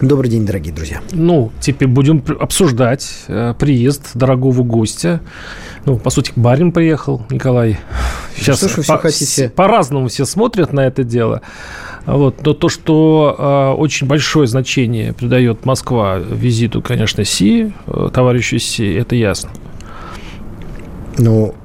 Добрый день, дорогие друзья. Ну, теперь будем обсуждать э, приезд дорогого гостя. Ну, по сути, барин приехал, Николай. Сейчас что ж вы все по, хотите? По-разному все смотрят на это дело. Вот. Но то, что э, очень большое значение придает Москва визиту, конечно, Си, э, товарищу Си, это ясно. Ну,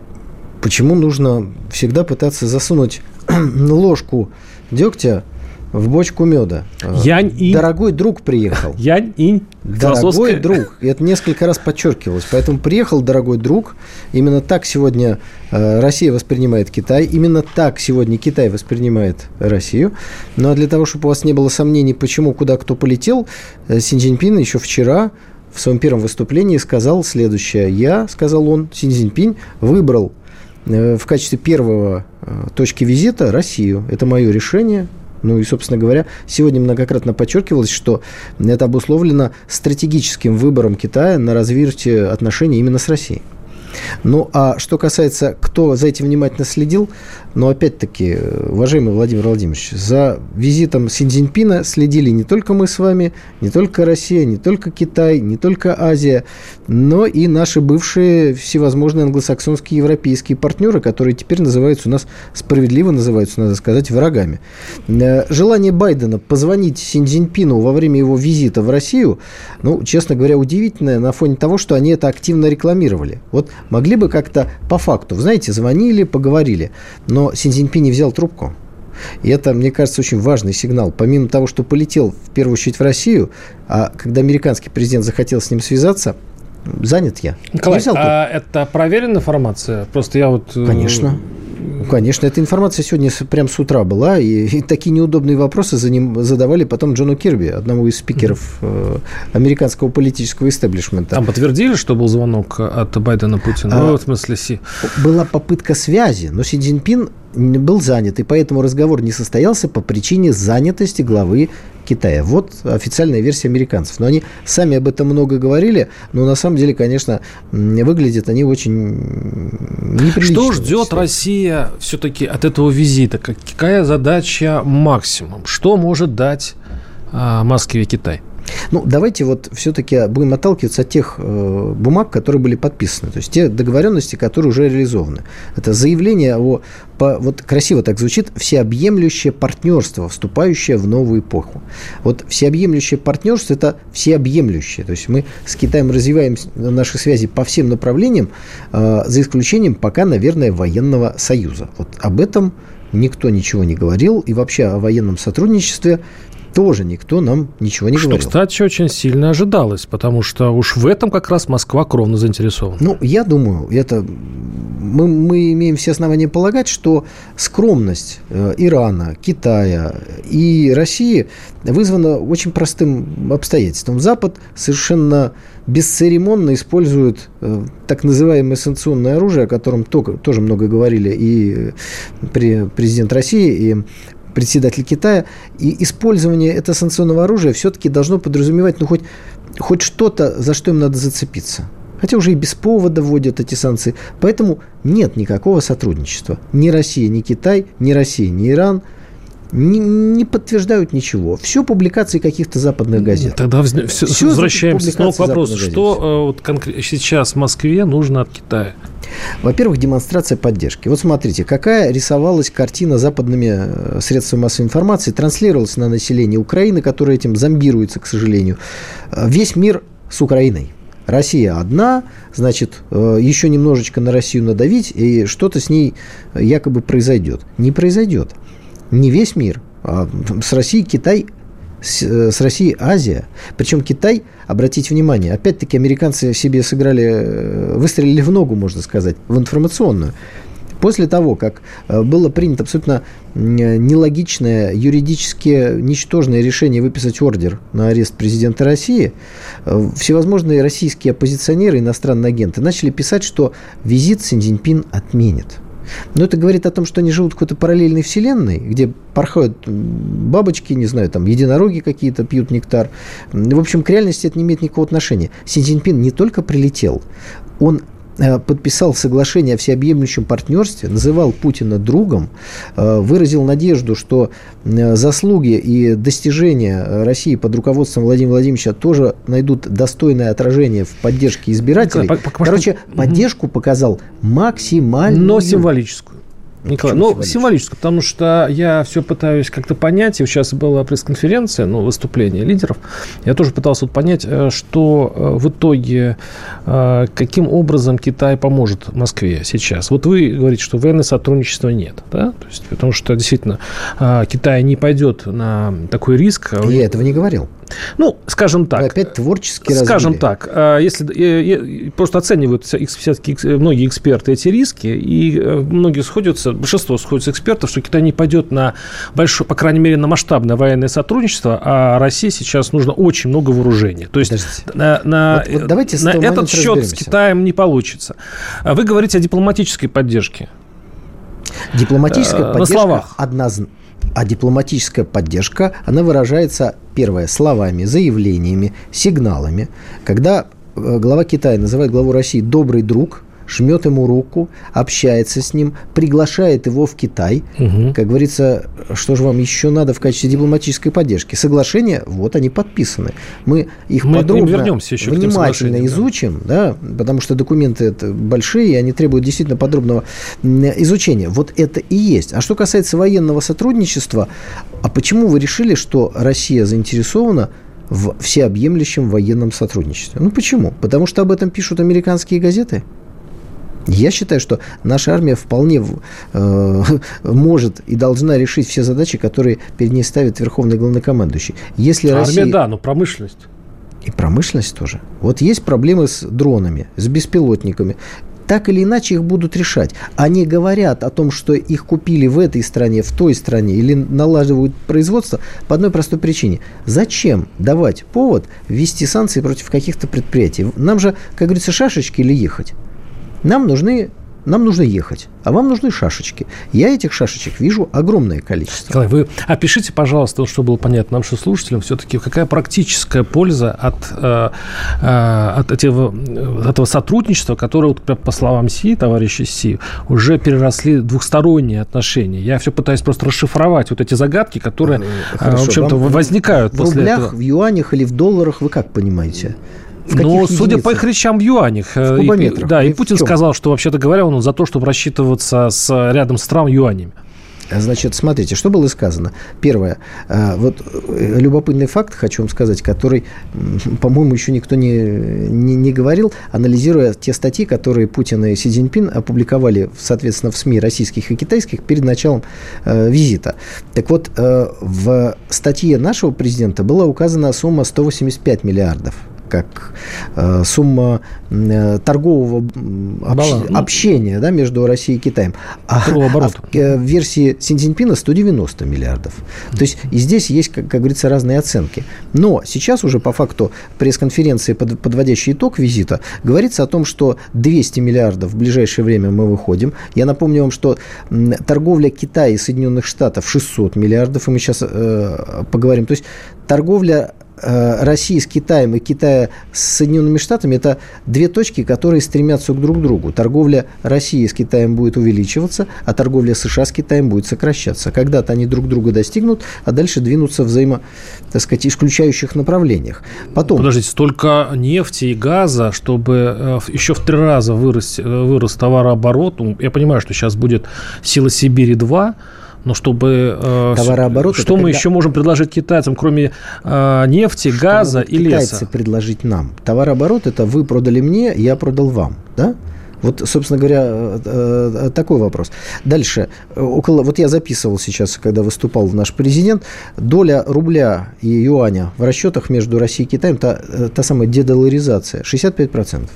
почему нужно всегда пытаться засунуть ложку дегтя в бочку меда. Янь-инь. Дорогой друг приехал. Янь-инь. Дорогой друг. И это несколько раз подчеркивалось. Поэтому приехал дорогой друг. Именно так сегодня э, Россия воспринимает Китай. Именно так сегодня Китай воспринимает Россию. Ну а для того, чтобы у вас не было сомнений, почему, куда кто полетел, э, Син Цзиньпин еще вчера в своем первом выступлении сказал следующее. Я, сказал он, Син Цзиньпин, выбрал э, в качестве первого точки визита Россию. Это мое решение. Ну и, собственно говоря, сегодня многократно подчеркивалось, что это обусловлено стратегическим выбором Китая на развитие отношений именно с Россией. Ну, а что касается, кто за этим внимательно следил, но опять-таки, уважаемый Владимир Владимирович, за визитом Синьцзиньпина следили не только мы с вами, не только Россия, не только Китай, не только Азия, но и наши бывшие всевозможные англосаксонские европейские партнеры, которые теперь называются у нас, справедливо называются, надо сказать, врагами. Э, желание Байдена позвонить Синьцзиньпину во время его визита в Россию, ну, честно говоря, удивительное на фоне того, что они это активно рекламировали. Вот могли бы как-то по факту, знаете, звонили, поговорили, но Синьцзиньпин не взял трубку. И это, мне кажется, очень важный сигнал. Помимо того, что полетел в первую очередь в Россию, а когда американский президент захотел с ним связаться, занят я. Николай, а это проверенная информация? Просто я вот... Э, Конечно. Конечно, эта информация сегодня прям с утра была, и, и такие неудобные вопросы за ним задавали потом Джону Кирби, одному из спикеров э, американского политического истеблишмента. Там подтвердили, что был звонок от Байдена Путину? А, ну, в смысле, Си. Была попытка связи, но Си Цзиньпин был занят, и поэтому разговор не состоялся по причине занятости главы Китая. Вот официальная версия американцев. Но они сами об этом много говорили, но на самом деле, конечно, выглядят они очень неприлично. Что ждет Россия все-таки от этого визита? Какая задача максимум? Что может дать а, Москве Китай? Ну, давайте вот все-таки будем отталкиваться от тех э, бумаг, которые были подписаны, то есть те договоренности, которые уже реализованы. Это заявление о, по, вот красиво так звучит, всеобъемлющее партнерство, вступающее в новую эпоху. Вот всеобъемлющее партнерство – это всеобъемлющее, то есть мы с Китаем развиваем наши связи по всем направлениям, э, за исключением пока, наверное, военного союза. Вот об этом никто ничего не говорил, и вообще о военном сотрудничестве тоже никто нам ничего не что, говорил. кстати, очень сильно ожидалось, потому что уж в этом как раз Москва кровно заинтересована. Ну, я думаю, это мы, мы имеем все основания полагать, что скромность э, Ирана, Китая и России вызвана очень простым обстоятельством. Запад совершенно бесцеремонно использует э, так называемое санкционное оружие, о котором только, тоже много говорили и при, президент России, и председатель Китая, и использование этого санкционного оружия все-таки должно подразумевать ну, хоть, хоть что-то, за что им надо зацепиться. Хотя уже и без повода вводят эти санкции. Поэтому нет никакого сотрудничества. Ни Россия, ни Китай, ни Россия, ни Иран не, не подтверждают ничего. Все публикации каких-то западных газет. Тогда все, все возвращаемся снова к вопросу. Что э, вот, конкретно сейчас Москве нужно от Китая? Во-первых, демонстрация поддержки. Вот смотрите, какая рисовалась картина западными э, средствами массовой информации, транслировалась на население Украины, которое этим зомбируется, к сожалению. Э, весь мир с Украиной. Россия одна, значит, еще немножечко на Россию надавить, и что-то с ней якобы произойдет. Не произойдет. Не весь мир. А с Россией Китай с, с Россией Азия. Причем Китай, обратите внимание, опять-таки американцы себе сыграли, э, выстрелили в ногу, можно сказать, в информационную. После того, как э, было принято абсолютно нелогичное, юридически ничтожное решение выписать ордер на арест президента России, э, всевозможные российские оппозиционеры, иностранные агенты начали писать, что визит Си Цзиньпин отменит. Но это говорит о том, что они живут в какой-то параллельной вселенной, где порхают бабочки, не знаю, там единороги какие-то пьют нектар. В общем, к реальности это не имеет никакого отношения. Си Цзиньпин не только прилетел, он подписал соглашение о всеобъемлющем партнерстве, называл Путина другом, э, выразил надежду, что э, заслуги и достижения России под руководством Владимира Владимировича тоже найдут достойное отражение в поддержке избирателей. Короче, поддержку показал максимально. Но символическую. Николай, ну, символическую, потому что я все пытаюсь как-то понять, и сейчас была пресс-конференция, ну, выступление лидеров, я тоже пытался вот понять, э, что э, в итоге, э, каким образом Китай поможет Москве сейчас. Вот вы говорите, что военное сотрудничества нет, да, то есть, потому что действительно Китай не пойдет на такой риск. Я этого не говорил. Ну, скажем так. Вы опять творчески Скажем разбили. так, э, если просто оценивают все-таки многие эксперты эти риски, и э, многие сходятся, большинство сходятся экспертов, что Китай не пойдет на большое, по крайней мере, на масштабное военное сотрудничество, а России сейчас нужно очень много вооружений. То есть Подождите. на, на, вот, вот давайте на этот счет с Китаем не получится. А вы говорите о дипломатической поддержке. Дипломатическая э, поддержка на словах. однозначно а дипломатическая поддержка, она выражается, первое, словами, заявлениями, сигналами. Когда э, глава Китая называет главу России «добрый друг», жмет ему руку, общается с ним, приглашает его в Китай. Угу. Как говорится, что же вам еще надо в качестве дипломатической поддержки? Соглашения, вот они подписаны. Мы их Мы подробно, вернемся еще внимательно изучим, да. да, потому что документы это большие, и они требуют действительно подробного изучения. Вот это и есть. А что касается военного сотрудничества, а почему вы решили, что Россия заинтересована в всеобъемлющем военном сотрудничестве? Ну почему? Потому что об этом пишут американские газеты? Я считаю, что наша армия вполне э, может и должна решить все задачи, которые перед ней ставит Верховный Главнокомандующий. Если армия, Россия... да, но промышленность. И промышленность тоже. Вот есть проблемы с дронами, с беспилотниками. Так или иначе их будут решать. Они говорят о том, что их купили в этой стране, в той стране, или налаживают производство по одной простой причине. Зачем давать повод ввести санкции против каких-то предприятий? Нам же, как говорится, шашечки или ехать? Нам нужны нам нужно ехать, а вам нужны шашечки. Я этих шашечек вижу огромное количество. Николай, вы опишите, пожалуйста, чтобы было понятно нашим слушателям, все-таки какая практическая польза от, э, э, от этого, этого сотрудничества, которое, по словам Си, товарища Си, уже переросли двухсторонние отношения. Я все пытаюсь просто расшифровать вот эти загадки, которые, э, Хорошо, в общем-то, возникают в после рублях, этого. в юанях или в долларах, вы как понимаете? Ну, судя по их речам в юанях. В э, И, да, и, и Путин сказал, что, вообще-то говоря, он за то, чтобы рассчитываться с, рядом стран юанями. Значит, смотрите, что было сказано. Первое. Э, вот э, любопытный факт, хочу вам сказать, который, по-моему, еще никто не, не, не говорил, анализируя те статьи, которые Путин и Си Цзиньпин опубликовали, соответственно, в СМИ российских и китайских перед началом э, визита. Так вот, э, в статье нашего президента была указана сумма 185 миллиардов как э, сумма э, торгового ну, общения да, между Россией и Китаем. А, а в, э, в версии Синьцзиньпина 190 миллиардов. То есть и здесь есть, как, как говорится, разные оценки. Но сейчас уже по факту пресс-конференции, под, подводящий итог визита, говорится о том, что 200 миллиардов в ближайшее время мы выходим. Я напомню вам, что торговля Китая и Соединенных Штатов 600 миллиардов, и мы сейчас э, поговорим. То есть торговля России с Китаем и Китая с Соединенными Штатами – это две точки, которые стремятся друг к другу. Торговля России с Китаем будет увеличиваться, а торговля США с Китаем будет сокращаться. Когда-то они друг друга достигнут, а дальше двинутся в взаимо, так сказать, исключающих направлениях. Потом... Подождите, столько нефти и газа, чтобы э, еще в три раза вырос, э, вырос товарооборот. Ну, я понимаю, что сейчас будет «Сила Сибири-2», но чтобы... Э, Товарооборот... Что мы когда... еще можем предложить китайцам, кроме э, нефти, что газа и леса? китайцы предложить нам? Товарооборот – это вы продали мне, я продал вам, да? Вот, собственно говоря, такой вопрос. Дальше. Около, вот я записывал сейчас, когда выступал наш президент, доля рубля и юаня в расчетах между Россией и Китаем, та, та самая дедоларизация, 65%.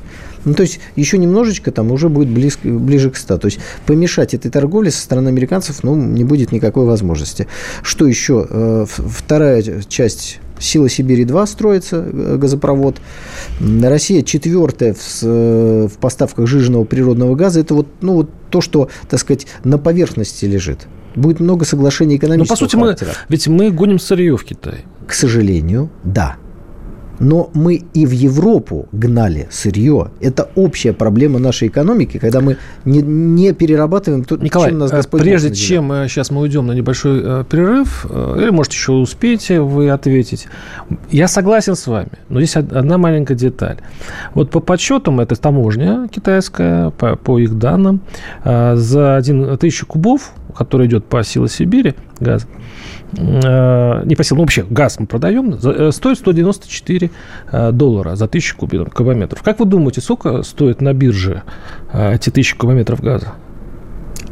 Ну, то есть, еще немножечко там уже будет близко, ближе к 100. То есть, помешать этой торговле со стороны американцев, ну, не будет никакой возможности. Что еще? Э, вторая часть Сила Сибири-2 строится, э, газопровод. Россия четвертая в, э, в поставках жиженного природного газа. Это вот, ну, вот то, что, так сказать, на поверхности лежит. Будет много соглашений экономического Но, по сути, характера. мы, ведь мы гоним сырье в Китай. К сожалению, да. Но мы и в Европу гнали сырье. Это общая проблема нашей экономики, когда мы не, не перерабатываем то, Николай, чем нас э, Господь прежде чем сейчас мы уйдем на небольшой э, перерыв, э, или, может, еще успеете вы ответить, я согласен с вами, но здесь одна маленькая деталь. Вот по подсчетам, это таможня китайская, по, по их данным, за один тысячу кубов, который идет по силе Сибири, газ, Э, не по силам, ну, вообще газ мы продаем, э, стоит 194 э, доллара за тысячу кубометров. Как вы думаете, сколько стоит на бирже эти тысячи кубометров газа?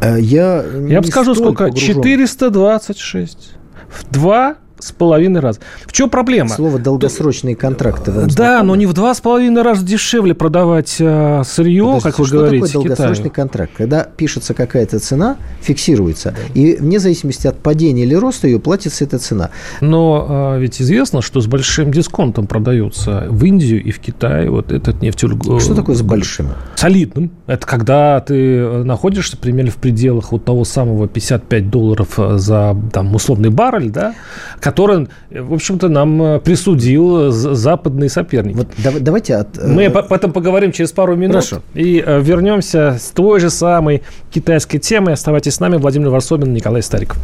Я, Я вам скажу, сколько? Погружен. 426. В два с половиной раз. В чем проблема? Слово долгосрочные контракты. Вам да, но не в два с половиной раза дешевле продавать э, сырье, Подождите, как вы что говорите. Такое долгосрочный Китаю? контракт? Когда пишется какая-то цена, фиксируется, да. и вне зависимости от падения или роста ее платится эта цена. Но э, ведь известно, что с большим дисконтом продаются в Индию и в Китай вот этот нефтеугольный. Что такое с большим? Солидным. Это когда ты э, находишься примерно в пределах вот того самого 55 долларов э, за там условный баррель, да, который, в общем-то, нам э, присудил западный соперник. Вот давайте от... Мы э, об этом поговорим через пару минут. Хорошо. И э, вернемся с той же самой китайской темой. Оставайтесь с нами. Владимир Варсобин, Николай Стариков.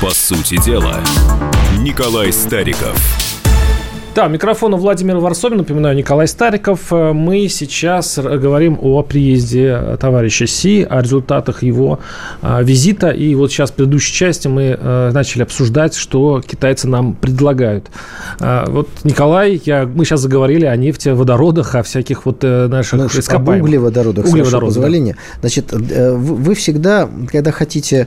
По сути дела, Николай Стариков. Да, микрофон у Владимира Варсобина, напоминаю, Николай Стариков. Э, мы сейчас говорим о приезде товарища Си, о результатах его э, визита. И вот сейчас в предыдущей части мы э, начали обсуждать, что китайцы нам предлагают. Вот, Николай, я, мы сейчас заговорили о нефти, водородах, о всяких вот наших ну, ископаемых. Углеводородах, углеводородах позволения. Да. Значит, вы всегда, когда хотите Э,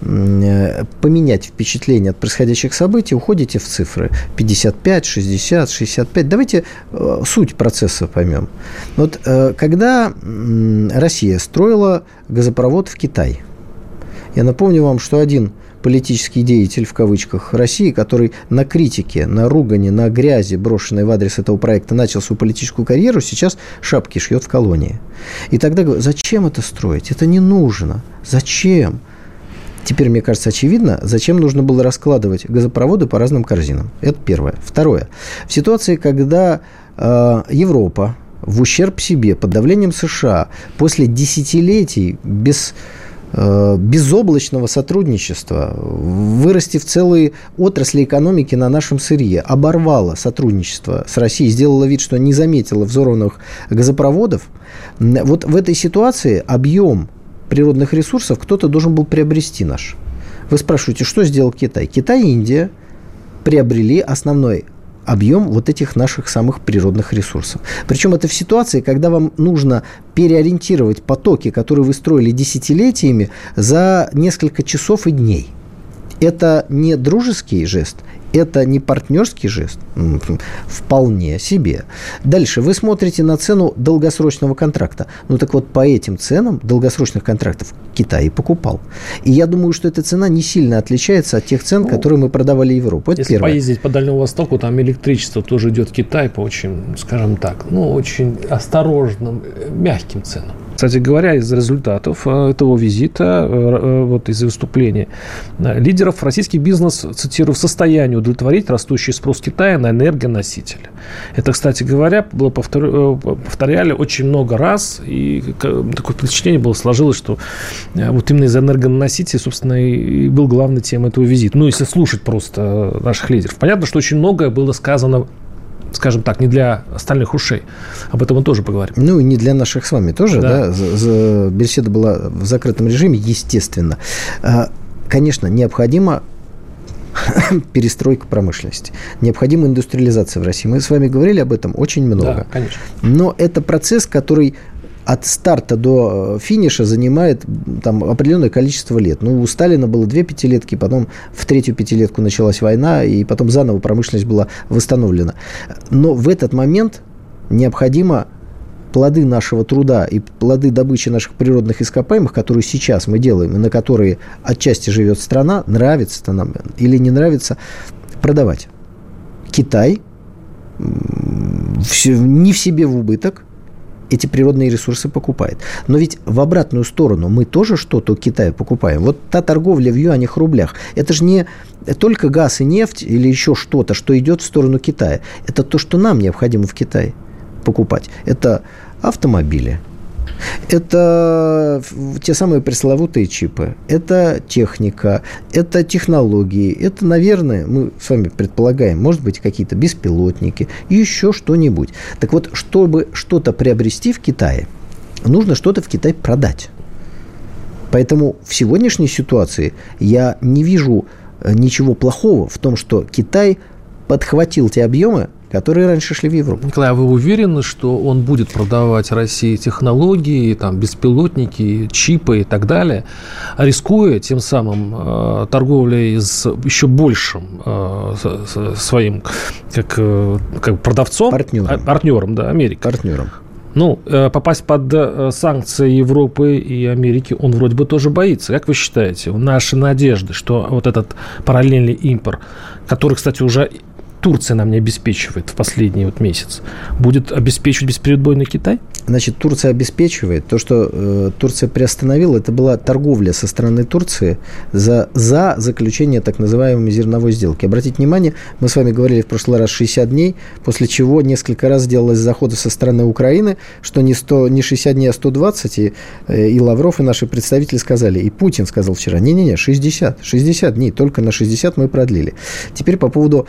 поменять впечатление от происходящих событий, уходите в цифры 55, 60, 65. Давайте э, суть процесса поймем. Вот э, когда Россия строила газопровод в Китай, я напомню вам, что один политический деятель, в кавычках, России, который на критике, на ругане, на грязи, брошенной в адрес этого проекта, начал свою политическую карьеру, сейчас шапки шьет в колонии. И тогда говорю, зачем это строить? Это не нужно. Зачем? Теперь, мне кажется, очевидно, зачем нужно было раскладывать газопроводы по разным корзинам. Это первое. Второе. В ситуации, когда э, Европа в ущерб себе, под давлением США, после десятилетий без э, безоблачного сотрудничества, вырастив целые отрасли экономики на нашем сырье, оборвала сотрудничество с Россией, сделала вид, что не заметила взорванных газопроводов, вот в этой ситуации объем природных ресурсов кто-то должен был приобрести наш. Вы спрашиваете, что сделал Китай? Китай и Индия приобрели основной объем вот этих наших самых природных ресурсов. Причем это в ситуации, когда вам нужно переориентировать потоки, которые вы строили десятилетиями, за несколько часов и дней. Это не дружеский жест, это не партнерский жест? Вполне себе. Дальше. Вы смотрите на цену долгосрочного контракта. Ну так вот, по этим ценам долгосрочных контрактов Китай и покупал. И я думаю, что эта цена не сильно отличается от тех цен, ну, которые мы продавали Европу. Это если первое. поездить по Дальнему Востоку, там электричество тоже идет Китай по очень, скажем так, ну, очень осторожным, э, мягким ценам. Кстати говоря, из результатов э, этого визита, э, вот из выступления лидеров, российский бизнес, цитирую, в состоянии удовлетворить растущий спрос Китая на энергоносители. Это, кстати говоря, было повторяли очень много раз, и такое впечатление было сложилось, что вот именно из-за энергоносителей, собственно, и был главной темой этого визита. Ну, если слушать просто наших лидеров. Понятно, что очень многое было сказано скажем так, не для остальных ушей. Об этом мы тоже поговорим. Ну, и не для наших с вами тоже, да. да? Беседа была в закрытом режиме, естественно. А, конечно, необходимо перестройка промышленности. Необходима индустриализация в России. Мы с вами говорили об этом очень много. Да, конечно. Но это процесс, который от старта до э, финиша занимает там определенное количество лет. Ну, у Сталина было две пятилетки, потом в третью пятилетку началась война, и потом заново промышленность была восстановлена. Но в этот момент необходимо плоды нашего труда и плоды добычи наших природных ископаемых, которые сейчас мы делаем, и на которые отчасти живет страна, нравится это нам или не нравится, продавать. Китай не в себе в убыток, эти природные ресурсы покупает. Но ведь в обратную сторону мы тоже что-то у Китая покупаем. Вот та торговля в юанях, рублях, это же не только газ и нефть или еще что-то, что идет в сторону Китая. Это то, что нам необходимо в Китае покупать. Это автомобили, это те самые пресловутые чипы, это техника, это технологии, это, наверное, мы с вами предполагаем, может быть, какие-то беспилотники, еще что-нибудь. Так вот, чтобы что-то приобрести в Китае, нужно что-то в Китай продать. Поэтому в сегодняшней ситуации я не вижу э, ничего плохого в том, что Китай подхватил те объемы, которые раньше шли в Европу. Николай, а вы уверены, что он будет продавать России технологии, там, беспилотники, чипы и так далее, рискуя тем самым э, торговлей с еще большим э, своим как, э, как продавцом? Партнером. А, партнером, да, Америки. Партнером. Ну, э, попасть под э, санкции Европы и Америки он вроде бы тоже боится. Как вы считаете, наши надежды, что вот этот параллельный импорт, который, кстати, уже Турция нам не обеспечивает в последний вот месяц, будет обеспечивать бесперебойный Китай? Значит, Турция обеспечивает. То, что э, Турция приостановила, это была торговля со стороны Турции за, за заключение так называемой зерновой сделки. Обратите внимание, мы с вами говорили в прошлый раз 60 дней, после чего несколько раз делалось заходы со стороны Украины, что не, 100, не 60 дней, а 120. И, э, и Лавров, и наши представители сказали, и Путин сказал вчера, не-не-не, 60, 60 дней, только на 60 мы продлили. Теперь по поводу,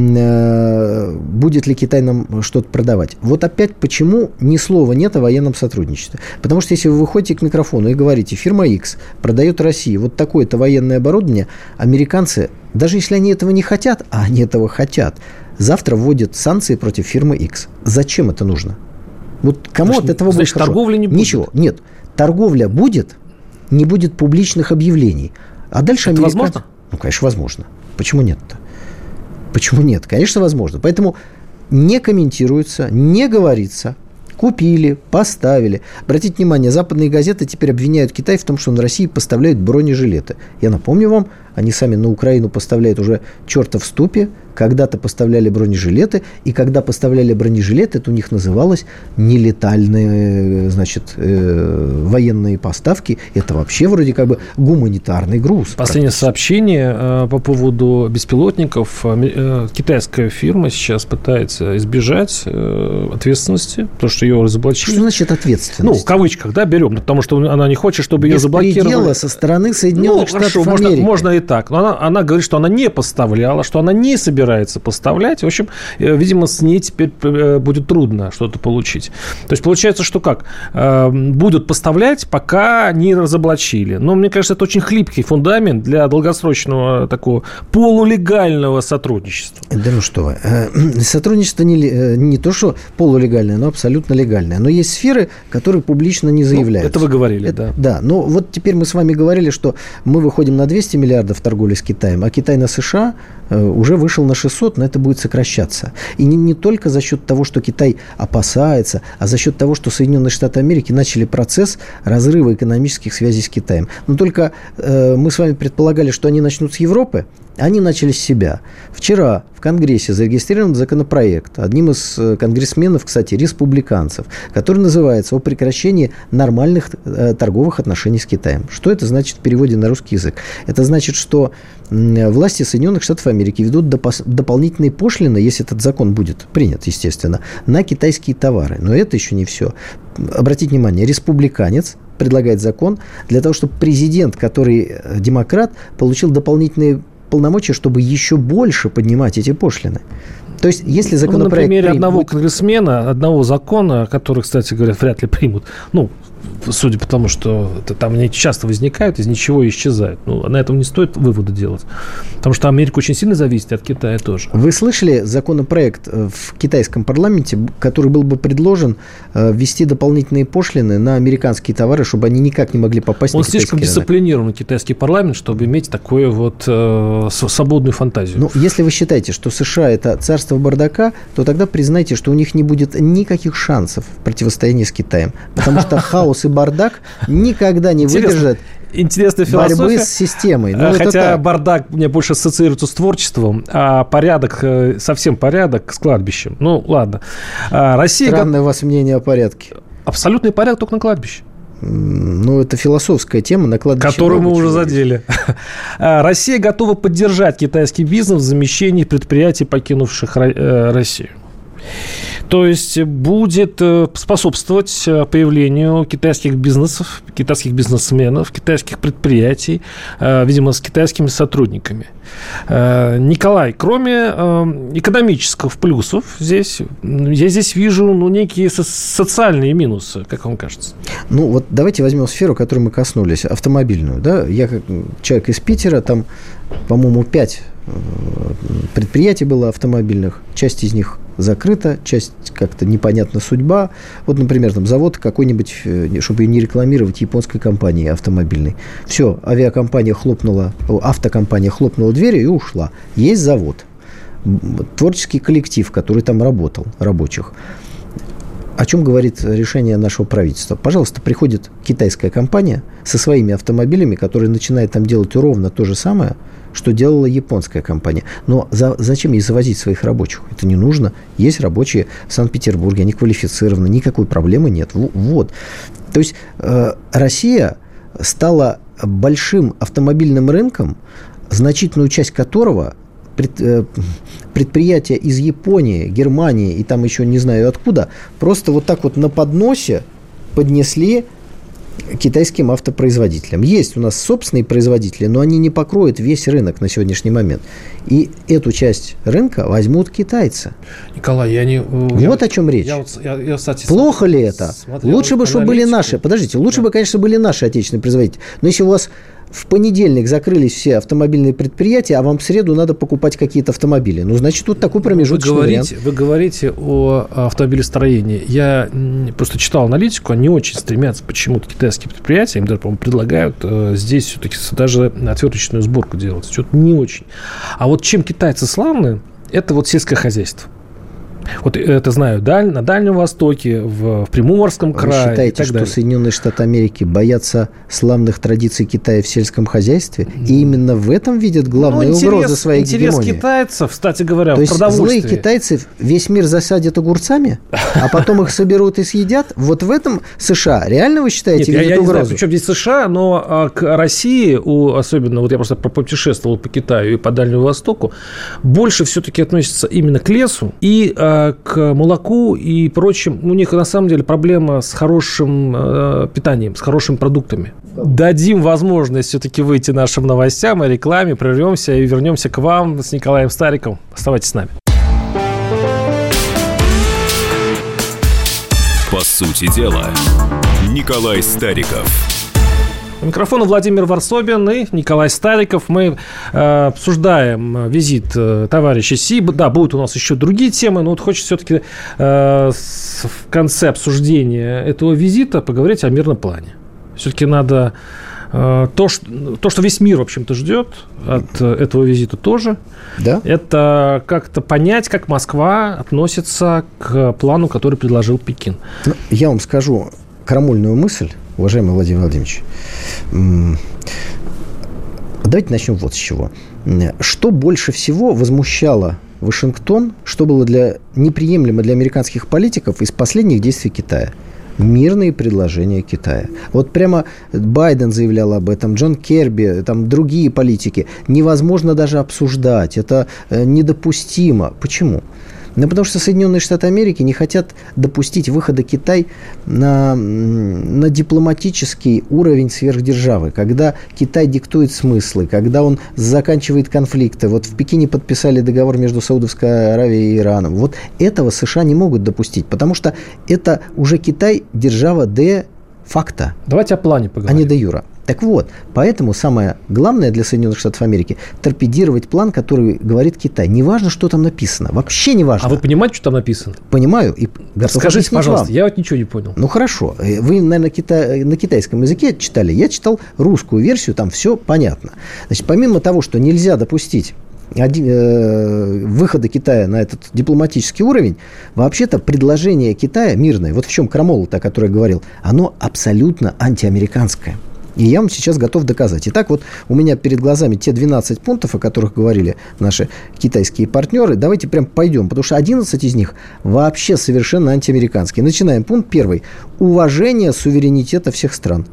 будет ли Китай нам что-то продавать. Вот опять почему ни слова нет о военном сотрудничестве. Потому что если вы выходите к микрофону и говорите, фирма X продает России вот такое-то военное оборудование, американцы, даже если они этого не хотят, а они этого хотят, завтра вводят санкции против фирмы X. Зачем это нужно? Вот кому значит, от этого значит, будет торговли не будет? Ничего. Нет. Торговля будет, не будет публичных объявлений. А дальше это американцы... возможно? Ну, конечно, возможно. Почему нет-то? Почему нет? Конечно, возможно. Поэтому не комментируется, не говорится – Купили, поставили. Обратите внимание, западные газеты теперь обвиняют Китай в том, что он России поставляет бронежилеты. Я напомню вам, они сами на Украину поставляют уже черта в ступе, когда-то поставляли бронежилеты, и когда поставляли бронежилеты, это у них называлось нелетальные, значит, э, военные поставки. Это вообще вроде как бы гуманитарный груз. Последнее сообщение э, по поводу беспилотников. Э, китайская фирма сейчас пытается избежать э, ответственности, потому что ее разоблачили. Что значит ответственность? Ну, в кавычках, да, берем, потому что она не хочет, чтобы ее заблокировали. со стороны Соединенных ну, Штатов хорошо, Америки. Можно, можно и так. Но она, она говорит, что она не поставляла, что она не собирается собирается поставлять. В общем, э, видимо, с ней теперь э, будет трудно что-то получить. То есть получается, что как? Э, будут поставлять, пока не разоблачили. Но мне кажется, это очень хлипкий фундамент для долгосрочного такого полулегального сотрудничества. Да ну что вы. Сотрудничество не, не то, что полулегальное, но абсолютно легальное. Но есть сферы, которые публично не заявляют. Ну, это вы говорили, это, да. Да, но вот теперь мы с вами говорили, что мы выходим на 200 миллиардов торговли с Китаем, а Китай на США уже вышел на 600, но это будет сокращаться. И не, не только за счет того, что Китай опасается, а за счет того, что Соединенные Штаты Америки начали процесс разрыва экономических связей с Китаем. Но только э, мы с вами предполагали, что они начнут с Европы, они начали с себя. Вчера в Конгрессе зарегистрирован законопроект, одним из э, конгрессменов, кстати, республиканцев, который называется «О прекращении нормальных э, торговых отношений с Китаем». Что это значит в переводе на русский язык? Это значит, что власти Соединенных Штатов Америки ведут дополнительные пошлины, если этот закон будет принят, естественно, на китайские товары. Но это еще не все. Обратите внимание, республиканец предлагает закон для того, чтобы президент, который э, демократ, получил дополнительные полномочия, чтобы еще больше поднимать эти пошлины. То есть, если законопроект... Ну, на примере примут... одного конгрессмена, одного закона, который, кстати говоря, вряд ли примут, ну, судя по тому, что это, там они часто возникают, из ничего исчезают. Ну, на этом не стоит выводы делать. Потому что Америка очень сильно зависит от Китая тоже. Вы слышали законопроект э, в китайском парламенте, который был бы предложен э, ввести дополнительные пошлины на американские товары, чтобы они никак не могли попасть Он на слишком рынок? дисциплинированный китайский парламент, чтобы иметь такую вот э, свободную фантазию. Ну, если вы считаете, что США это царство бардака, то тогда признайте, что у них не будет никаких шансов в противостоянии с Китаем. Потому что хаос и бардак никогда не Интересно. выдержат Интересная философия. борьбы с системой. Ну, это Хотя бардак мне больше ассоциируется с творчеством, а порядок, э, совсем порядок с кладбищем. Ну, ладно. А, Россия... го- Странное у вас мнение о порядке. Абсолютный порядок только на кладбище. Ну, это философская тема на кладбище. Которую мы уже есть. задели. А, Россия готова поддержать китайский бизнес в замещении предприятий, покинувших э, Россию. То есть будет э, способствовать э, появлению китайских бизнесов, китайских бизнесменов, китайских предприятий, э, видимо, с китайскими сотрудниками. Николай, кроме экономических плюсов здесь, я здесь вижу ну, некие со- социальные минусы, как вам кажется. Ну, вот давайте возьмем сферу, которой мы коснулись, автомобильную. Да? Я как человек из Питера, там, по-моему, пять предприятий было автомобильных. Часть из них закрыта, часть как-то непонятна судьба. Вот, например, там завод какой-нибудь, э, чтобы ее не рекламировать, японской компании автомобильной. Все, авиакомпания хлопнула, автокомпания хлопнула дверью и ушла. Есть завод. Творческий коллектив, который там работал, рабочих. О чем говорит решение нашего правительства? Пожалуйста, приходит китайская компания со своими автомобилями, которая начинает там делать ровно то же самое, что делала японская компания. Но за- зачем ей завозить своих рабочих? Это не нужно. Есть рабочие в Санкт-Петербурге, они квалифицированы, никакой проблемы нет. Во- Вот. То есть э, Россия стала большим автомобильным рынком, значительную часть которого э, предприятия из Японии, Германии и там еще не знаю откуда, просто вот так вот на подносе поднесли китайским автопроизводителям. Есть у нас собственные производители, но они не покроют весь рынок на сегодняшний момент. И эту часть рынка возьмут китайцы. Николай, я не... э, Вот о чем речь. Я, я- я, кстати, Плохо ли это? смотрел лучше бы, чтобы были наши. Подождите, лучше бы, конечно, были наши отечественные производители. Но если у вас в понедельник закрылись все автомобильные предприятия, а вам в среду надо покупать какие-то автомобили, ну, значит, тут такой Вы промежуточный говорите, вариант. вы говорите о автомобилестроении. Я просто читал аналитику, они очень стремятся почему-то китайские предприятия, им даже, по-моему, предлагают э, здесь все-таки даже отверточную сборку делать. Что-то не очень. А вот чем китайцы славны, это вот сельское хозяйство. Вот это знаю даль, на Дальнем Востоке, в, в Приморском Вы крае и считаете, что далее. Соединенные Штаты Америки боятся славных традиций Китая в сельском хозяйстве? И именно в этом видят главную Ну, интерес- угрозу своей интерес гегемонии? китайцев, кстати говоря, То в есть злые китайцы весь мир засадят огурцами, а потом их соберут и съедят? Вот в этом США реально вы считаете Нет, я, видят я не знаю, угрозу? причем здесь США, но а, к России, у, особенно, вот я просто попутешествовал по Китаю и по Дальнему Востоку, больше все-таки относятся именно к лесу и а, к молоку и прочим. У них на самом деле проблема с хорошим э, питанием, с хорошими продуктами. Дадим возможность все-таки выйти нашим новостям и рекламе, прервемся и вернемся к вам с Николаем Стариком. Оставайтесь с нами. По сути дела, Николай Стариков. У микрофона Владимир Варсобин и Николай Стариков. Мы э, обсуждаем э, визит э, товарища Си. Да, будут у нас еще другие темы, но вот хочется все-таки э, с- в конце обсуждения этого визита поговорить о мирном плане. Все-таки надо э, то, что, то, что весь мир, в общем-то, ждет от э, этого визита тоже, Да? это как-то понять, как Москва относится к плану, который предложил Пекин. Ну, Я вам скажу крамольную мысль, уважаемый Владимир Владимирович. Давайте начнем вот с чего. Что больше всего возмущало Вашингтон, что было для, неприемлемо для американских политиков из последних действий Китая? Мирные предложения Китая. Вот прямо Байден заявлял об этом, Джон Керби, там другие политики. Невозможно даже обсуждать. Это э, недопустимо. Почему? Ну, потому что Соединенные Штаты Америки не хотят допустить выхода Китай на, на дипломатический уровень сверхдержавы, когда Китай диктует смыслы, когда он заканчивает конфликты. Вот в Пекине подписали договор между Саудовской Аравией и Ираном. Вот этого США не могут допустить, потому что это уже Китай держава де факта. Давайте о плане поговорим. А не до юра. Так вот, поэтому самое главное для Соединенных Штатов Америки – торпедировать план, который говорит Китай. Неважно, что там написано. Вообще не важно. А вы понимаете, что там написано? Понимаю и Скажите, пожалуйста, вам. я вот ничего не понял. Ну, хорошо. Вы, наверное, кита... на китайском языке читали. Я читал русскую версию, там все понятно. Значит, помимо того, что нельзя допустить один, э, выхода Китая на этот дипломатический уровень, вообще-то предложение Китая мирное, вот в чем Крамола-то, о которой я говорил, оно абсолютно антиамериканское. И я вам сейчас готов доказать. Итак, вот у меня перед глазами те 12 пунктов, о которых говорили наши китайские партнеры. Давайте прям пойдем, потому что 11 из них вообще совершенно антиамериканские. Начинаем. Пункт первый. Уважение суверенитета всех стран.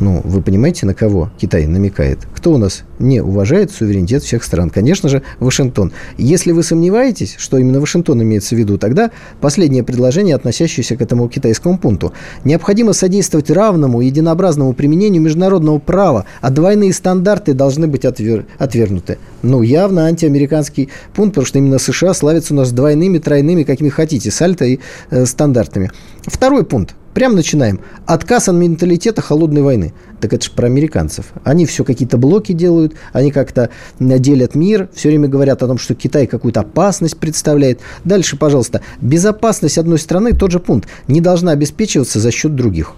Ну, вы понимаете, на кого Китай намекает? Кто у нас не уважает суверенитет всех стран? Конечно же, Вашингтон. Если вы сомневаетесь, что именно Вашингтон имеется в виду, тогда последнее предложение, относящееся к этому китайскому пункту. Необходимо содействовать равному и единообразному применению международного права, а двойные стандарты должны быть отвер... отвергнуты. Ну, явно антиамериканский пункт, потому что именно США славятся у нас двойными, тройными, какими хотите, сальто и э, стандартами. Второй пункт. Прям начинаем. Отказ от менталитета холодной войны. Так это же про американцев. Они все какие-то блоки делают, они как-то делят мир, все время говорят о том, что Китай какую-то опасность представляет. Дальше, пожалуйста, безопасность одной страны, тот же пункт, не должна обеспечиваться за счет других.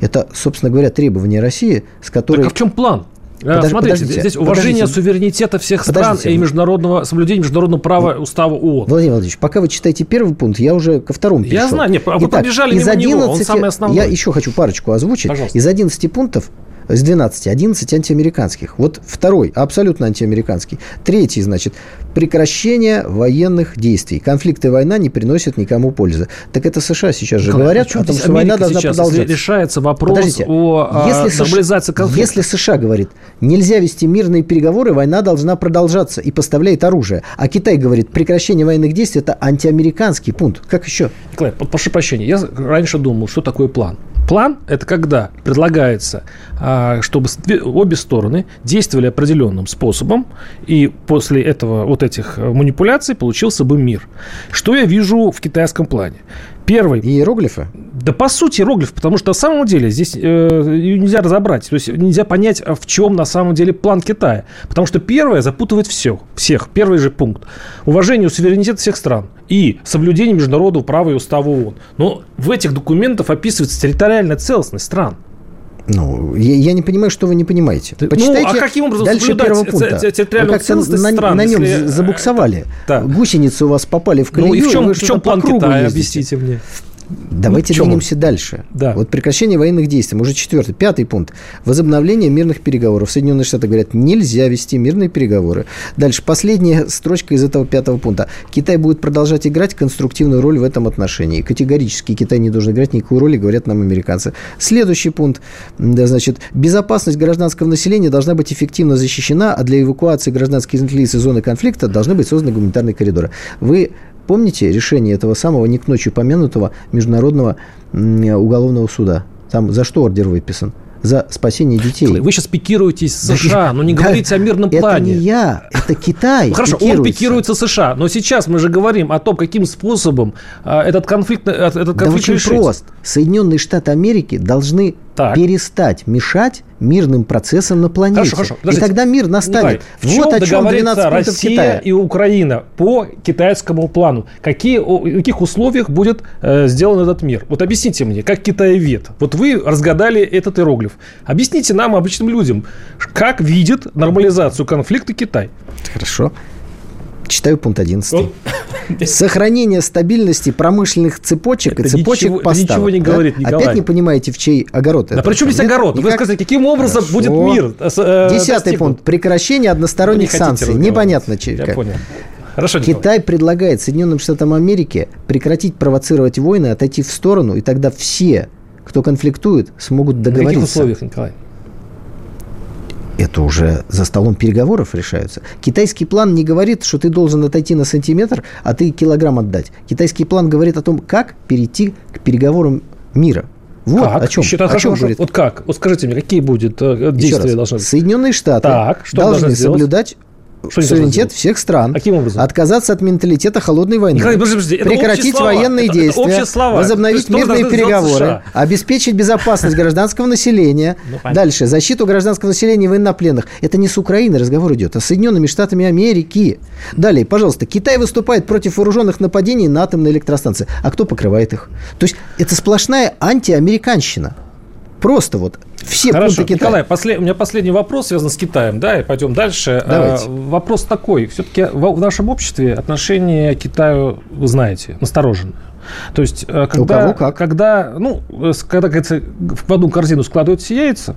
Это, собственно говоря, требование России, с которой... Так а в чем план? Подож, Смотрите, подождите, здесь уважение подождите. суверенитета всех стран Подождите. и международного соблюдения международного права устава ООН. Владимир Владимирович, пока вы читаете первый пункт, я уже ко второму перешел. Я знаю, нет, а вы Итак, побежали из мимо него, он 11 самый основной. Я еще хочу парочку озвучить. Пожалуйста. Из 11 пунктов из 12, 11 антиамериканских. Вот второй, абсолютно антиамериканский. Третий, значит, прекращение военных действий. Конфликт и война не приносят никому пользы. Так это США сейчас же Николай, говорят а чем о том, что война должна сейчас? продолжаться. Решается вопрос Подождите. о а, Если США нормализации конфликта. Если США говорит, нельзя вести мирные переговоры, война должна продолжаться и поставляет оружие. А Китай говорит, прекращение военных действий – это антиамериканский пункт. Как еще? Николай, прошу прощения, я раньше думал, что такое план. План – это когда предлагается, а, чтобы с- две- обе стороны действовали определенным способом, и после этого вот этих э, манипуляций получился бы мир. Что я вижу в китайском плане? Первый Иероглифы? Да по сути иероглиф, потому что на самом деле здесь э, нельзя разобрать, то есть нельзя понять, а в чем на самом деле план Китая. Потому что первое запутывает все, всех. Первый же пункт. Уважение суверенитета всех стран и соблюдение международного права и устава ООН. Но в этих документах описывается территориальная целостность стран. Ну, я, я не понимаю, что вы не понимаете. Ты- Почитайте ну, а каким образом дальше первого пункта. те- территориальную Вы целостность на, стран, на нем если- за- забуксовали. Да. Гусеницы у вас попали в колею. Ну и в и чем, вы в чем план Китая, объясните мне. Давайте Ну, двинемся дальше. Да. Вот прекращение военных действий. Уже четвертый. Пятый пункт. Возобновление мирных переговоров. Соединенные Штаты говорят, нельзя вести мирные переговоры. Дальше. Последняя строчка из этого пятого пункта. Китай будет продолжать играть конструктивную роль в этом отношении. Категорически Китай не должен играть никакую роль, говорят нам американцы. Следующий пункт. Да, значит, безопасность гражданского населения должна быть эффективно защищена, а для эвакуации гражданских лиц из зоны конфликта должны быть созданы гуманитарные коридоры. Вы Помните решение этого самого не к ночи упомянутого Международного уголовного суда? Там за что ордер выписан? За спасение детей. Вы сейчас пикируетесь с Да США, но не да, говорите о мирном это плане. не я, это Китай. Ну, Хорошо, он пикируется. пикируется США, но сейчас мы же говорим о том, каким способом а, этот конфликт, э, этот Да конфликт очень решить. прост. Соединенные Штаты Америки должны Так. перестать мешать мирным процессам на планете. Хорошо, хорошо. И тогда мир настанет. Николай, в вот чем о чем договорится 12 пунктов Россия Китая. и Украина по китайскому плану? Какие, в каких условиях будет э, сделан этот мир? Вот объясните мне, как китаевед. Вот вы разгадали этот иероглиф. Объясните нам, обычным людям, как видит нормализацию конфликта Китай. Хорошо. Читаю пункт 11. Вот. Сохранение стабильности промышленных цепочек Это и цепочек ничего- поставок. ничего не да? говорит, Николай. Опять не понимаете, в чей огород Да это? при чем здесь огород? Вы Никак? сказали, каким образом Хорошо. будет мир? э, э, Десятый достигнут? пункт. Прекращение Вы не односторонних хотите санкций. Непонятно, чей- Я как. понял. Хорошо, Николай. Китай предлагает Соединенным Штатам Америки прекратить провоцировать войны, отойти в сторону, и тогда все, кто конфликтует, смогут На каких договориться. условиях, Николай? Это уже за столом переговоров решаются. Китайский план не говорит, что ты должен отойти на сантиметр, а ты килограмм отдать. Китайский план говорит о том, как перейти к переговорам мира. Вот как? о чем, Еще о раз, чем хорошо, говорит. Вот как? Вот скажите мне, какие будут э, действия раз. должны быть? Соединенные Штаты Так, что должны соблюдать что суверенитет всех стран. Каким образом? Отказаться от менталитета холодной войны. Николай, подожди, подожди, прекратить военные это, действия. Это слова. Возобновить мирные переговоры. Обеспечить безопасность гражданского населения. Ну, Дальше. Защиту гражданского населения и военнопленных. Это не с Украины разговор идет, а с Соединенными Штатами Америки. Далее, пожалуйста. Китай выступает против вооруженных нападений на атомные электростанции. А кто покрывает их? То есть это сплошная антиамериканщина. Просто вот все Хорошо. пункты Китая. Николай, послед... у меня последний вопрос связан с Китаем, да, и пойдем дальше. Давайте. А, вопрос такой. Все-таки в, в нашем обществе отношение к Китаю, вы знаете, настороженное. То есть, э, когда, У кого как? когда, ну, когда, говорится, в одну корзину складываются яйца,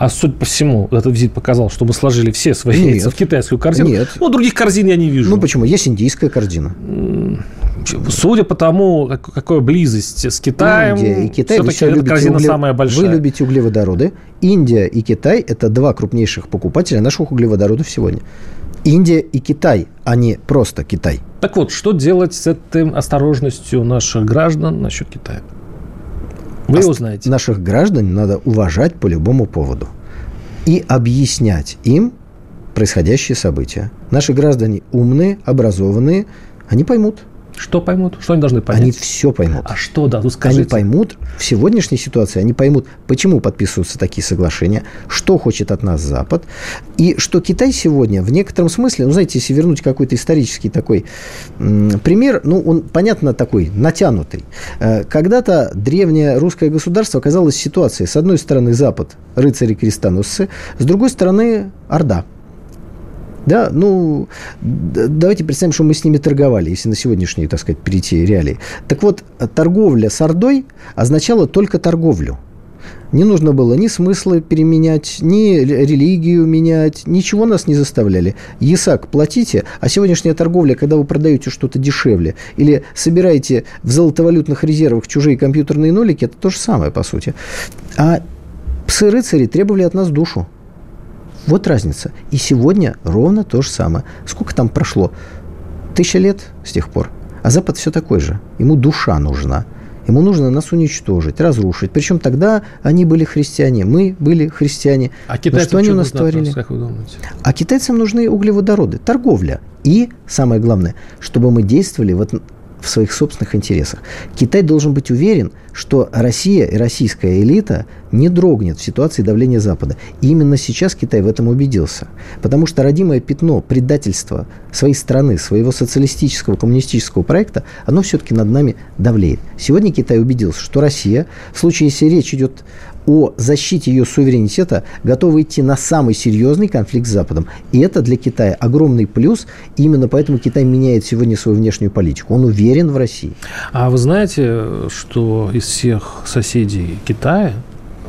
а судя по всему, этот визит показал, что мы сложили все свои Нет. яйца в китайскую корзину. Нет. Ну, других корзин я не вижу. Ну, почему? Есть индийская корзина. Судя по тому, какая близость с Китаем, Индия и Китай, все-таки эта корзина угле... самая большая. Вы любите углеводороды. Индия и Китай – это два крупнейших покупателя наших углеводородов сегодня. Индия и Китай, а не просто Китай. Так вот, что делать с этой осторожностью наших граждан насчет Китая? Вы узнаете. Наших граждан надо уважать по любому поводу и объяснять им происходящие события. Наши граждане умные, образованные, они поймут – что поймут? Что они должны понять? Они все поймут. А что, да, ну скажите. Они поймут, в сегодняшней ситуации они поймут, почему подписываются такие соглашения, что хочет от нас Запад, и что Китай сегодня в некотором смысле, ну, знаете, если вернуть какой-то исторический такой пример, ну, он, понятно, такой, натянутый. Э, когда-то древнее русское государство оказалось в ситуации, с одной стороны, Запад, рыцари-крестоносцы, с другой стороны, Орда – да, ну, давайте представим, что мы с ними торговали, если на сегодняшние, так сказать, перейти реалии. Так вот, торговля с Ордой означала только торговлю. Не нужно было ни смыслы переменять, ни религию менять, ничего нас не заставляли. ЕСАК платите, а сегодняшняя торговля, когда вы продаете что-то дешевле или собираете в золотовалютных резервах чужие компьютерные нолики, это то же самое, по сути. А псы-рыцари требовали от нас душу. Вот разница. И сегодня ровно то же самое. Сколько там прошло? Тысяча лет с тех пор. А Запад все такой же. Ему душа нужна. Ему нужно нас уничтожить, разрушить. Причем тогда они были христиане, мы были христиане. А китайцам что они у нас творили? Как вы думаете? А китайцам нужны углеводороды, торговля. И, самое главное, чтобы мы действовали вот в своих собственных интересах. Китай должен быть уверен, что Россия и российская элита не дрогнет в ситуации давления Запада. И именно сейчас Китай в этом убедился. Потому что родимое пятно предательства своей страны, своего социалистического, коммунистического проекта, оно все-таки над нами давлеет. Сегодня Китай убедился, что Россия, в случае, если речь идет о защите ее суверенитета готовы идти на самый серьезный конфликт с Западом. И это для Китая огромный плюс. Именно поэтому Китай меняет сегодня свою внешнюю политику. Он уверен в России. А вы знаете, что из всех соседей Китая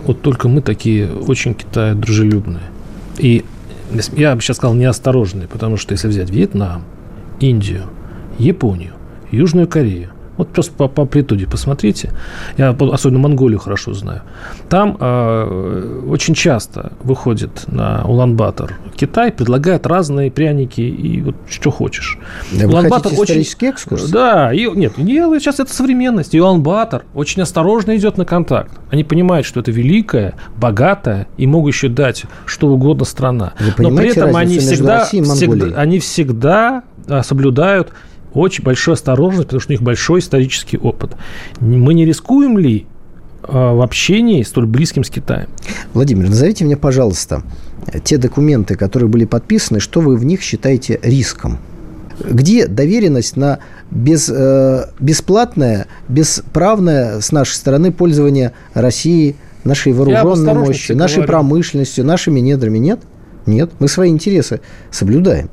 вот только мы такие очень Китая дружелюбные. И я бы сейчас сказал неосторожные, потому что если взять Вьетнам, Индию, Японию, Южную Корею – вот просто по, по амплитуде посмотрите. Я особенно Монголию хорошо знаю. Там э, очень часто выходит на Улан-Батор Китай, предлагает разные пряники и вот что хочешь. Да Улан-Батор очень... исторический экскурс? Да. И, нет, не, сейчас это современность. И Улан-Батор очень осторожно идет на контакт. Они понимают, что это великая, богатая и могущая дать что угодно страна. Вы Но при этом они всегда, всегда, они всегда соблюдают очень большую осторожность, потому что у них большой исторический опыт. Мы не рискуем ли а, в общении столь близким с Китаем? Владимир, назовите мне, пожалуйста, те документы, которые были подписаны, что вы в них считаете риском? Где доверенность на без, э, бесплатное, бесправное с нашей стороны пользование России, нашей вооруженной мощью, нашей говорю. промышленностью, нашими недрами? Нет? Нет. Мы свои интересы соблюдаем.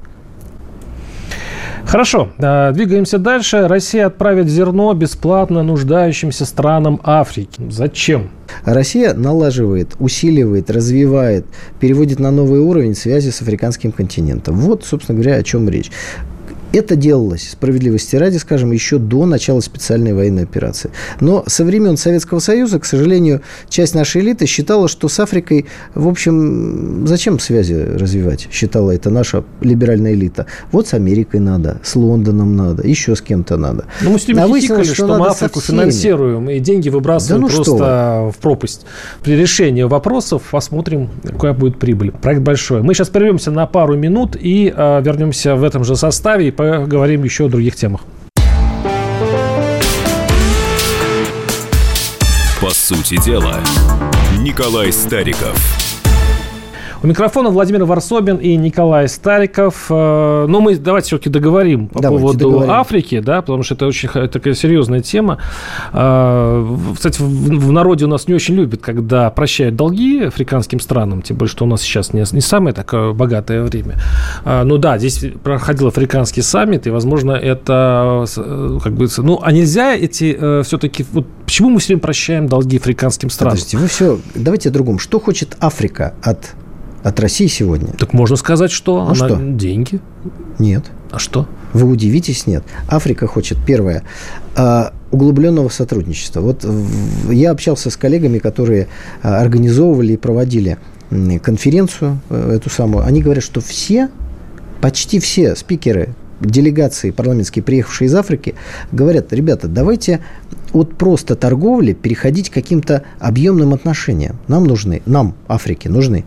Хорошо, э, двигаемся дальше. Россия отправит зерно бесплатно нуждающимся странам Африки. Зачем? Россия налаживает, усиливает, развивает, переводит на новый уровень связи с африканским континентом. Вот, собственно говоря, о чем речь. Это делалось, справедливости ради, скажем, еще до начала специальной военной операции. Но со времен Советского Союза, к сожалению, часть нашей элиты считала, что с Африкой, в общем, зачем связи развивать, считала это наша либеральная элита. Вот с Америкой надо, с Лондоном надо, еще с кем-то надо. Ну, мы с ними а что, что мы Африку финансируем, и деньги выбрасываем да ну просто в пропасть. При решении вопросов посмотрим, какая будет прибыль. Проект большой. Мы сейчас прервемся на пару минут и э, вернемся в этом же составе поговорим еще о других темах. По сути дела, Николай Стариков. У микрофона Владимир Варсобин и Николай Стариков. Э, ну, мы давайте все-таки договорим по давайте поводу договорим. Африки, да, потому что это очень такая серьезная тема. Э, кстати, в народе у нас не очень любят, когда прощают долги африканским странам, тем более, что у нас сейчас не, не самое такое богатое время. Э, ну да, здесь проходил африканский саммит, и, возможно, это как бы... Ну, а нельзя эти все-таки... Вот почему мы все время прощаем долги африканским странам? Подождите, вы все... Давайте о другом. Что хочет Африка от от России сегодня. Так можно сказать, что ну, она что? деньги. Нет. А что? Вы удивитесь, нет. Африка хочет, первое, а, углубленного сотрудничества. Вот я общался с коллегами, которые а, организовывали и проводили конференцию э, эту самую. Они говорят, что все, почти все спикеры делегации парламентские, приехавшие из Африки, говорят, ребята, давайте от просто торговли переходить к каким-то объемным отношениям. Нам нужны, нам, Африке, нужны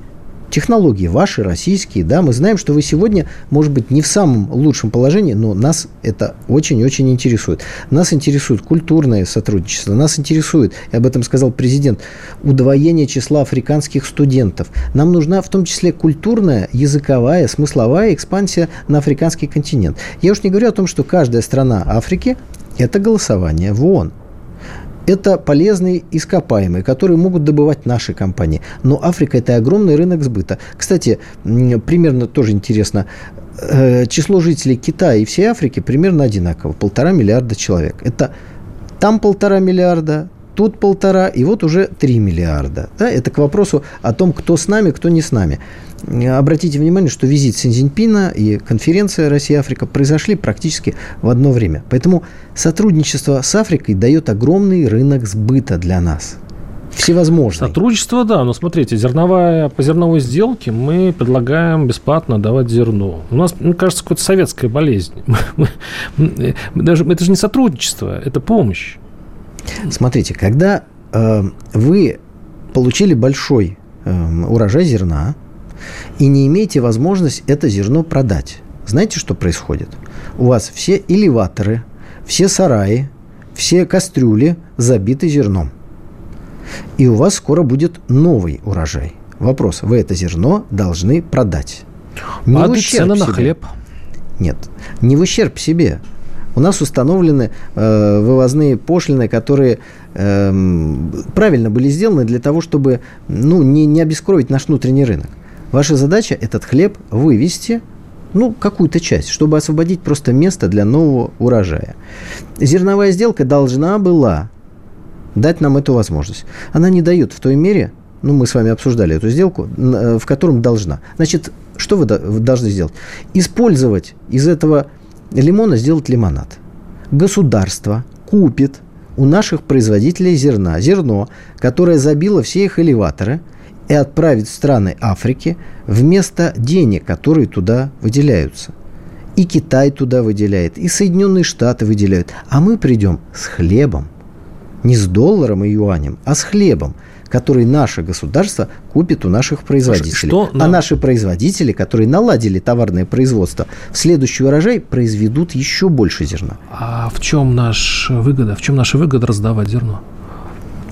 технологии ваши, российские, да, мы знаем, что вы сегодня, может быть, не в самом лучшем положении, но нас это очень-очень интересует. Нас интересует культурное сотрудничество, нас интересует, и об этом сказал президент, удвоение числа африканских студентов. Нам нужна в том числе культурная, языковая, смысловая экспансия на африканский континент. Я уж не говорю о том, что каждая страна Африки – это голосование в ООН это полезные ископаемые, которые могут добывать наши компании. Но Африка – это огромный рынок сбыта. Кстати, примерно тоже интересно, э, число жителей Китая и всей Африки примерно одинаково – полтора миллиарда человек. Это там полтора миллиарда, тут полтора, и вот уже три миллиарда. Да, это к вопросу о том, кто с нами, кто не с нами. Обратите внимание, что визит Синьцзиньпина и конференция Россия-Африка произошли практически в одно время. Поэтому сотрудничество с Африкой дает огромный рынок сбыта для нас. Всевозможные. Сотрудничество, да, но смотрите, зерновая, по зерновой сделке мы предлагаем бесплатно давать зерно. У нас, мне кажется, какая-то советская болезнь. Даже, это же не сотрудничество, это помощь. Смотрите, когда э, вы получили большой э, урожай зерна, и не имеете возможность это зерно продать. Знаете, что происходит? У вас все элеваторы, все сараи, все кастрюли забиты зерном. И у вас скоро будет новый урожай. Вопрос, вы это зерно должны продать. Не Падает цена на хлеб. Нет, не в ущерб себе. У нас установлены э, вывозные пошлины, которые э, правильно были сделаны для того, чтобы ну, не, не обескровить наш внутренний рынок. Ваша задача этот хлеб вывести, ну, какую-то часть, чтобы освободить просто место для нового урожая. Зерновая сделка должна была дать нам эту возможность. Она не дает в той мере, ну, мы с вами обсуждали эту сделку, э, в котором должна. Значит, что вы должны сделать? Использовать из этого лимона, сделать лимонад. Государство купит у наших производителей зерна зерно, которое забило все их элеваторы – и отправить в страны Африки вместо денег, которые туда выделяются. И Китай туда выделяет, и Соединенные Штаты выделяют. А мы придем с хлебом. Не с долларом и юанем, а с хлебом, который наше государство купит у наших производителей. Что А наши производители, которые наладили товарное производство, в следующий урожай произведут еще больше зерна. А в чем наша выгода? В чем наша выгода раздавать зерно?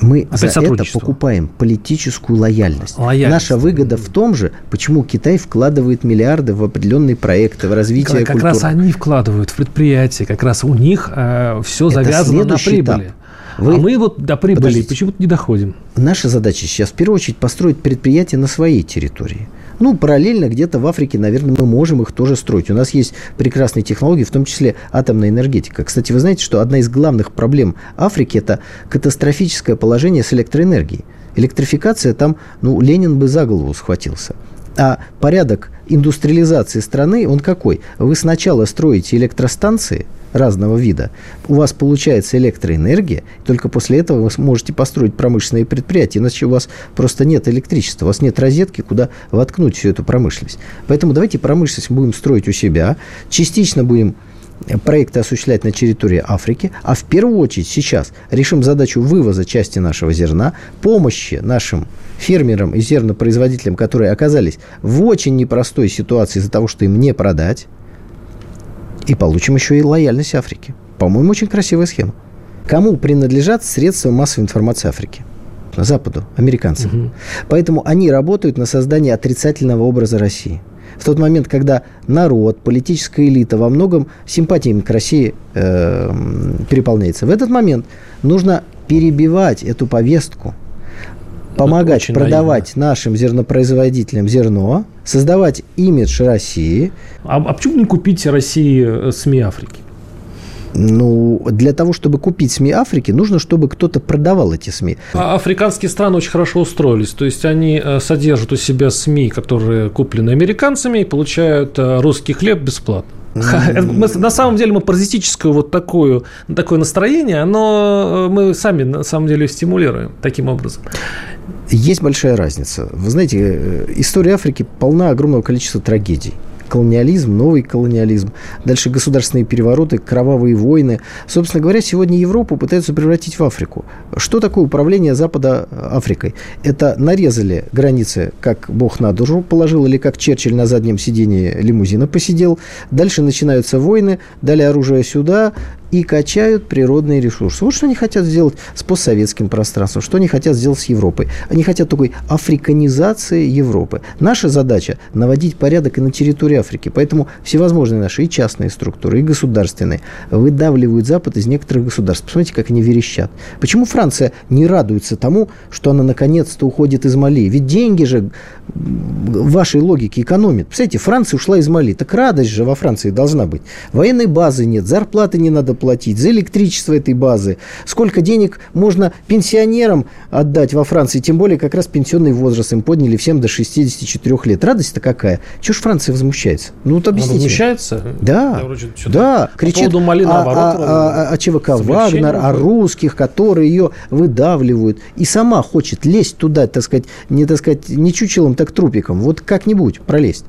Мы Опять за это покупаем политическую лояльность. лояльность. Наша выгода в том же, почему Китай вкладывает миллиарды в определенные проекты, в развитие Как культуры. раз они вкладывают в предприятия, как раз у них э, все завязано на прибыли. Этап. Вы... А мы вот до прибыли почему-то не доходим. Наша задача сейчас в первую очередь построить предприятие на своей территории. Ну, параллельно где-то в Африке, наверное, мы можем их тоже строить. У нас есть прекрасные технологии, в том числе атомная энергетика. Кстати, вы знаете, что одна из главных проблем Африки – это катастрофическое положение с электроэнергией. Электрификация там, ну, Ленин бы за голову схватился. А порядок индустриализации страны, он какой? Вы сначала строите электростанции разного вида, у вас получается электроэнергия, только после этого вы сможете построить промышленные предприятия, иначе у вас просто нет электричества, у вас нет розетки, куда воткнуть всю эту промышленность. Поэтому давайте промышленность будем строить у себя, частично будем проекты осуществлять на территории Африки, а в первую очередь сейчас решим задачу вывоза части нашего зерна, помощи нашим фермерам и зернопроизводителям, которые оказались в очень непростой ситуации из-за того, что им не продать, и получим еще и лояльность Африки. По-моему, очень красивая схема. Кому принадлежат средства массовой информации Африки? Западу, американцам. Угу. Поэтому они работают на создание отрицательного образа России – в тот момент, когда народ, политическая элита во многом симпатиями к России э, переполняется. В этот момент нужно перебивать эту повестку, помогать продавать наивно. нашим зернопроизводителям зерно, создавать имидж России. А, а почему не купить России э, СМИ Африки? Ну, для того, чтобы купить СМИ Африки, нужно, чтобы кто-то продавал эти СМИ. А африканские страны очень хорошо устроились. То есть они э, содержат у себя СМИ, которые куплены американцами, и получают э, русский хлеб бесплатно. На самом деле мы паразитическое вот такое, такое настроение, но э, мы сами на самом деле стимулируем таким образом. Есть большая разница. Вы знаете, история Африки полна огромного количества трагедий колониализм, новый колониализм, дальше государственные перевороты, кровавые войны. Собственно говоря, сегодня Европу пытаются превратить в Африку. Что такое управление Запада Африкой? Это нарезали границы, как Бог на душу положил, или как Черчилль на заднем сидении лимузина посидел. Дальше начинаются войны, дали оружие сюда, и качают природные ресурсы. Вот что они хотят сделать с постсоветским пространством, что они хотят сделать с Европой. Они хотят такой африканизации Европы. Наша задача – наводить порядок и на территории Африки. Поэтому всевозможные наши и частные структуры, и государственные выдавливают Запад из некоторых государств. Посмотрите, как они верещат. Почему Франция не радуется тому, что она наконец-то уходит из Мали? Ведь деньги же в вашей логике экономит. Представляете, Франция ушла из Мали. Так радость же во Франции должна быть. Военной базы нет, зарплаты не надо платить, за электричество этой базы, сколько денег можно пенсионерам отдать во Франции, тем более как раз пенсионный возраст им подняли всем до 64 лет. Радость-то какая? Чего ж Франция возмущается? Ну вот объясните. Она возмущается? Да, да. Кричит по Мали, наоборот, о, о, о, о ЧВК Вагнер, о русских, которые ее выдавливают. И сама хочет лезть туда, так сказать, не, так сказать, не чучелом, так трупиком. Вот как-нибудь пролезть.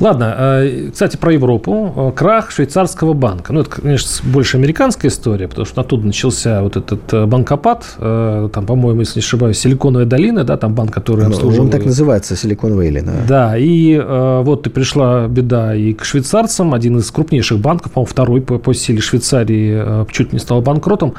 Ладно, э, кстати, про Европу. Э, крах швейцарского банка. Ну, это, конечно, больше американская история, потому что оттуда начался вот этот э, банкопад. Там, по-моему, если не ошибаюсь, Силиконовая долина, да, там банк, который обслуживал... Он так называется, Силикон Вейли, да. И вот и пришла беда и к швейцарцам. Один из крупнейших банков, по-моему, второй по, по силе Швейцарии, чуть не стал банкротом.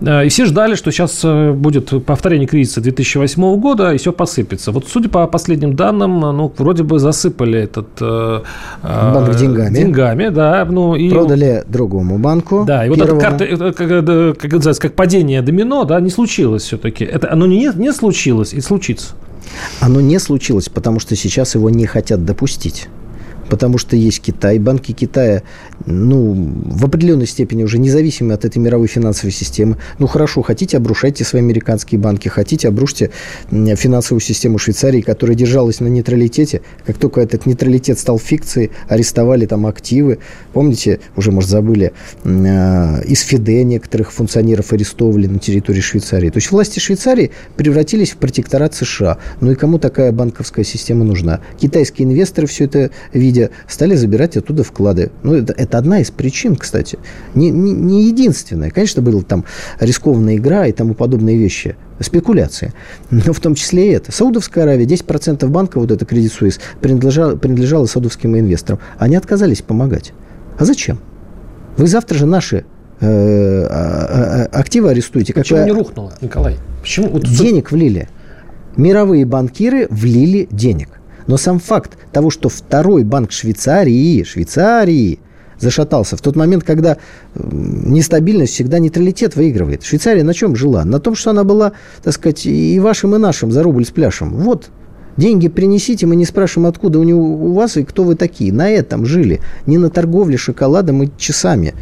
И все ждали, что сейчас будет повторение кризиса 2008 года, и все посыпется. Вот, судя по последним данным, ну, вроде бы засыпали этот э, банк деньгами. Деньгами, да. Ну, и... Продали другому банку. Да, и вот эта карта, как, как, называется, как падение домино, да, не случилось все-таки. Это оно не, не случилось и случится. Оно не случилось, потому что сейчас его не хотят допустить потому что есть Китай. Банки Китая, ну, в определенной степени уже независимы от этой мировой финансовой системы. Ну, хорошо, хотите, обрушайте свои американские банки, хотите, обрушьте финансовую систему Швейцарии, которая держалась на нейтралитете. Как только этот нейтралитет стал фикцией, арестовали там активы. Помните, уже, может, забыли, а, из ФИДЕ некоторых функционеров арестовали на территории Швейцарии. То есть власти Швейцарии превратились в протекторат США. Ну и кому такая банковская система нужна? Китайские инвесторы все это видят люди стали забирать оттуда вклады. Ну, это, это одна из причин, кстати. Не, не, не единственная. Конечно, была там рискованная игра и тому подобные вещи спекуляции. Но в том числе и это. Саудовская Аравия, 10% банка, вот это Credit Suisse, принадлежало, принадлежало саудовским инвесторам. Они отказались помогать. А зачем? Вы завтра же наши э, а, а, активы арестуете. Почему не рухнуло, Николай? Почему? Вот денег влили. Мировые банкиры влили денег. Но сам факт того, что второй банк Швейцарии, Швейцарии зашатался в тот момент, когда нестабильность всегда нейтралитет выигрывает. Швейцария на чем жила? На том, что она была, так сказать, и вашим, и нашим за рубль с пляшем. Вот, деньги принесите, мы не спрашиваем, откуда у, него, у вас и кто вы такие. На этом жили. Не на торговле шоколадом и часами.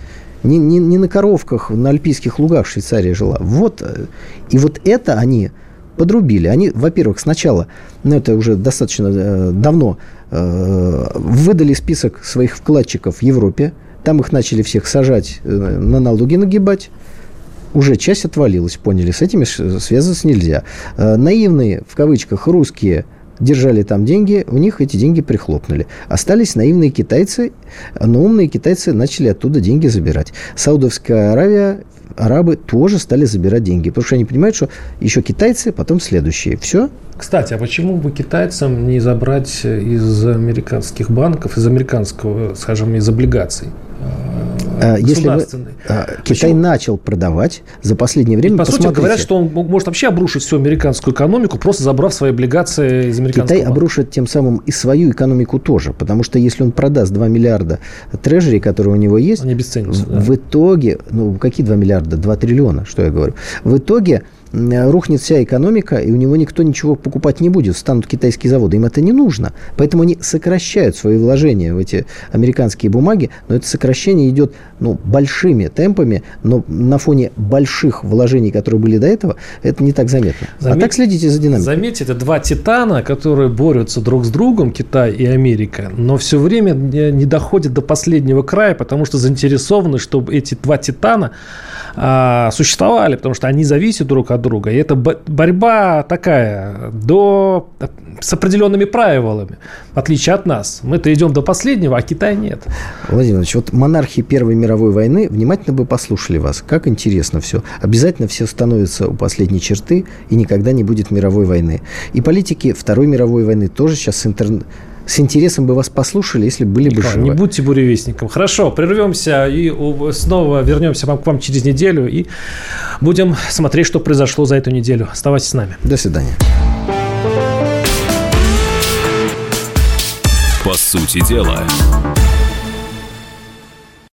Не, не, не на коровках на альпийских лугах Швейцария жила. Вот. Э, и вот это они подрубили. Они, во-первых, сначала, ну это уже достаточно э, давно, э, выдали список своих вкладчиков в Европе, там их начали всех сажать, э, на налоги нагибать, уже часть отвалилась, поняли, с этими связываться нельзя. Э, наивные, в кавычках, русские держали там деньги, у них эти деньги прихлопнули. Остались наивные китайцы, но умные китайцы начали оттуда деньги забирать. Саудовская Аравия, арабы тоже стали забирать деньги, потому что они понимают, что еще китайцы, потом следующие. Все. Кстати, а почему бы китайцам не забрать из американских банков, из американского, скажем, из облигаций? А, если вы, а, Китай Почему? начал продавать за последнее время. И, по сути, говорят, что он может вообще обрушить всю американскую экономику, просто забрав свои облигации из американского Китай банка. обрушит тем самым и свою экономику тоже, потому что если он продаст 2 миллиарда трежери, которые у него есть, Они. В, да. в итоге, ну какие 2 миллиарда? 2 триллиона, что я говорю. В итоге рухнет вся экономика, и у него никто ничего покупать не будет, станут китайские заводы. Им это не нужно. Поэтому они сокращают свои вложения в эти американские бумаги, но это сокращение идет ну, большими темпами, но на фоне больших вложений, которые были до этого, это не так заметно. Заметь, а так следите за динамикой. Заметьте, это два титана, которые борются друг с другом, Китай и Америка, но все время не доходят до последнего края, потому что заинтересованы, чтобы эти два титана а, существовали, потому что они зависят друг от друга. И это борьба такая до, с определенными правилами, в отличие от нас. Мы-то идем до последнего, а Китай нет. Владимир Ильич, вот монархи Первой мировой войны внимательно бы послушали вас. Как интересно все. Обязательно все становятся у последней черты, и никогда не будет мировой войны. И политики Второй мировой войны тоже сейчас с интернетом с интересом бы вас послушали, если были бы живы. Не будьте буревестником. Хорошо, прервемся и снова вернемся к вам через неделю и будем смотреть, что произошло за эту неделю. Оставайтесь с нами. До свидания. По сути дела.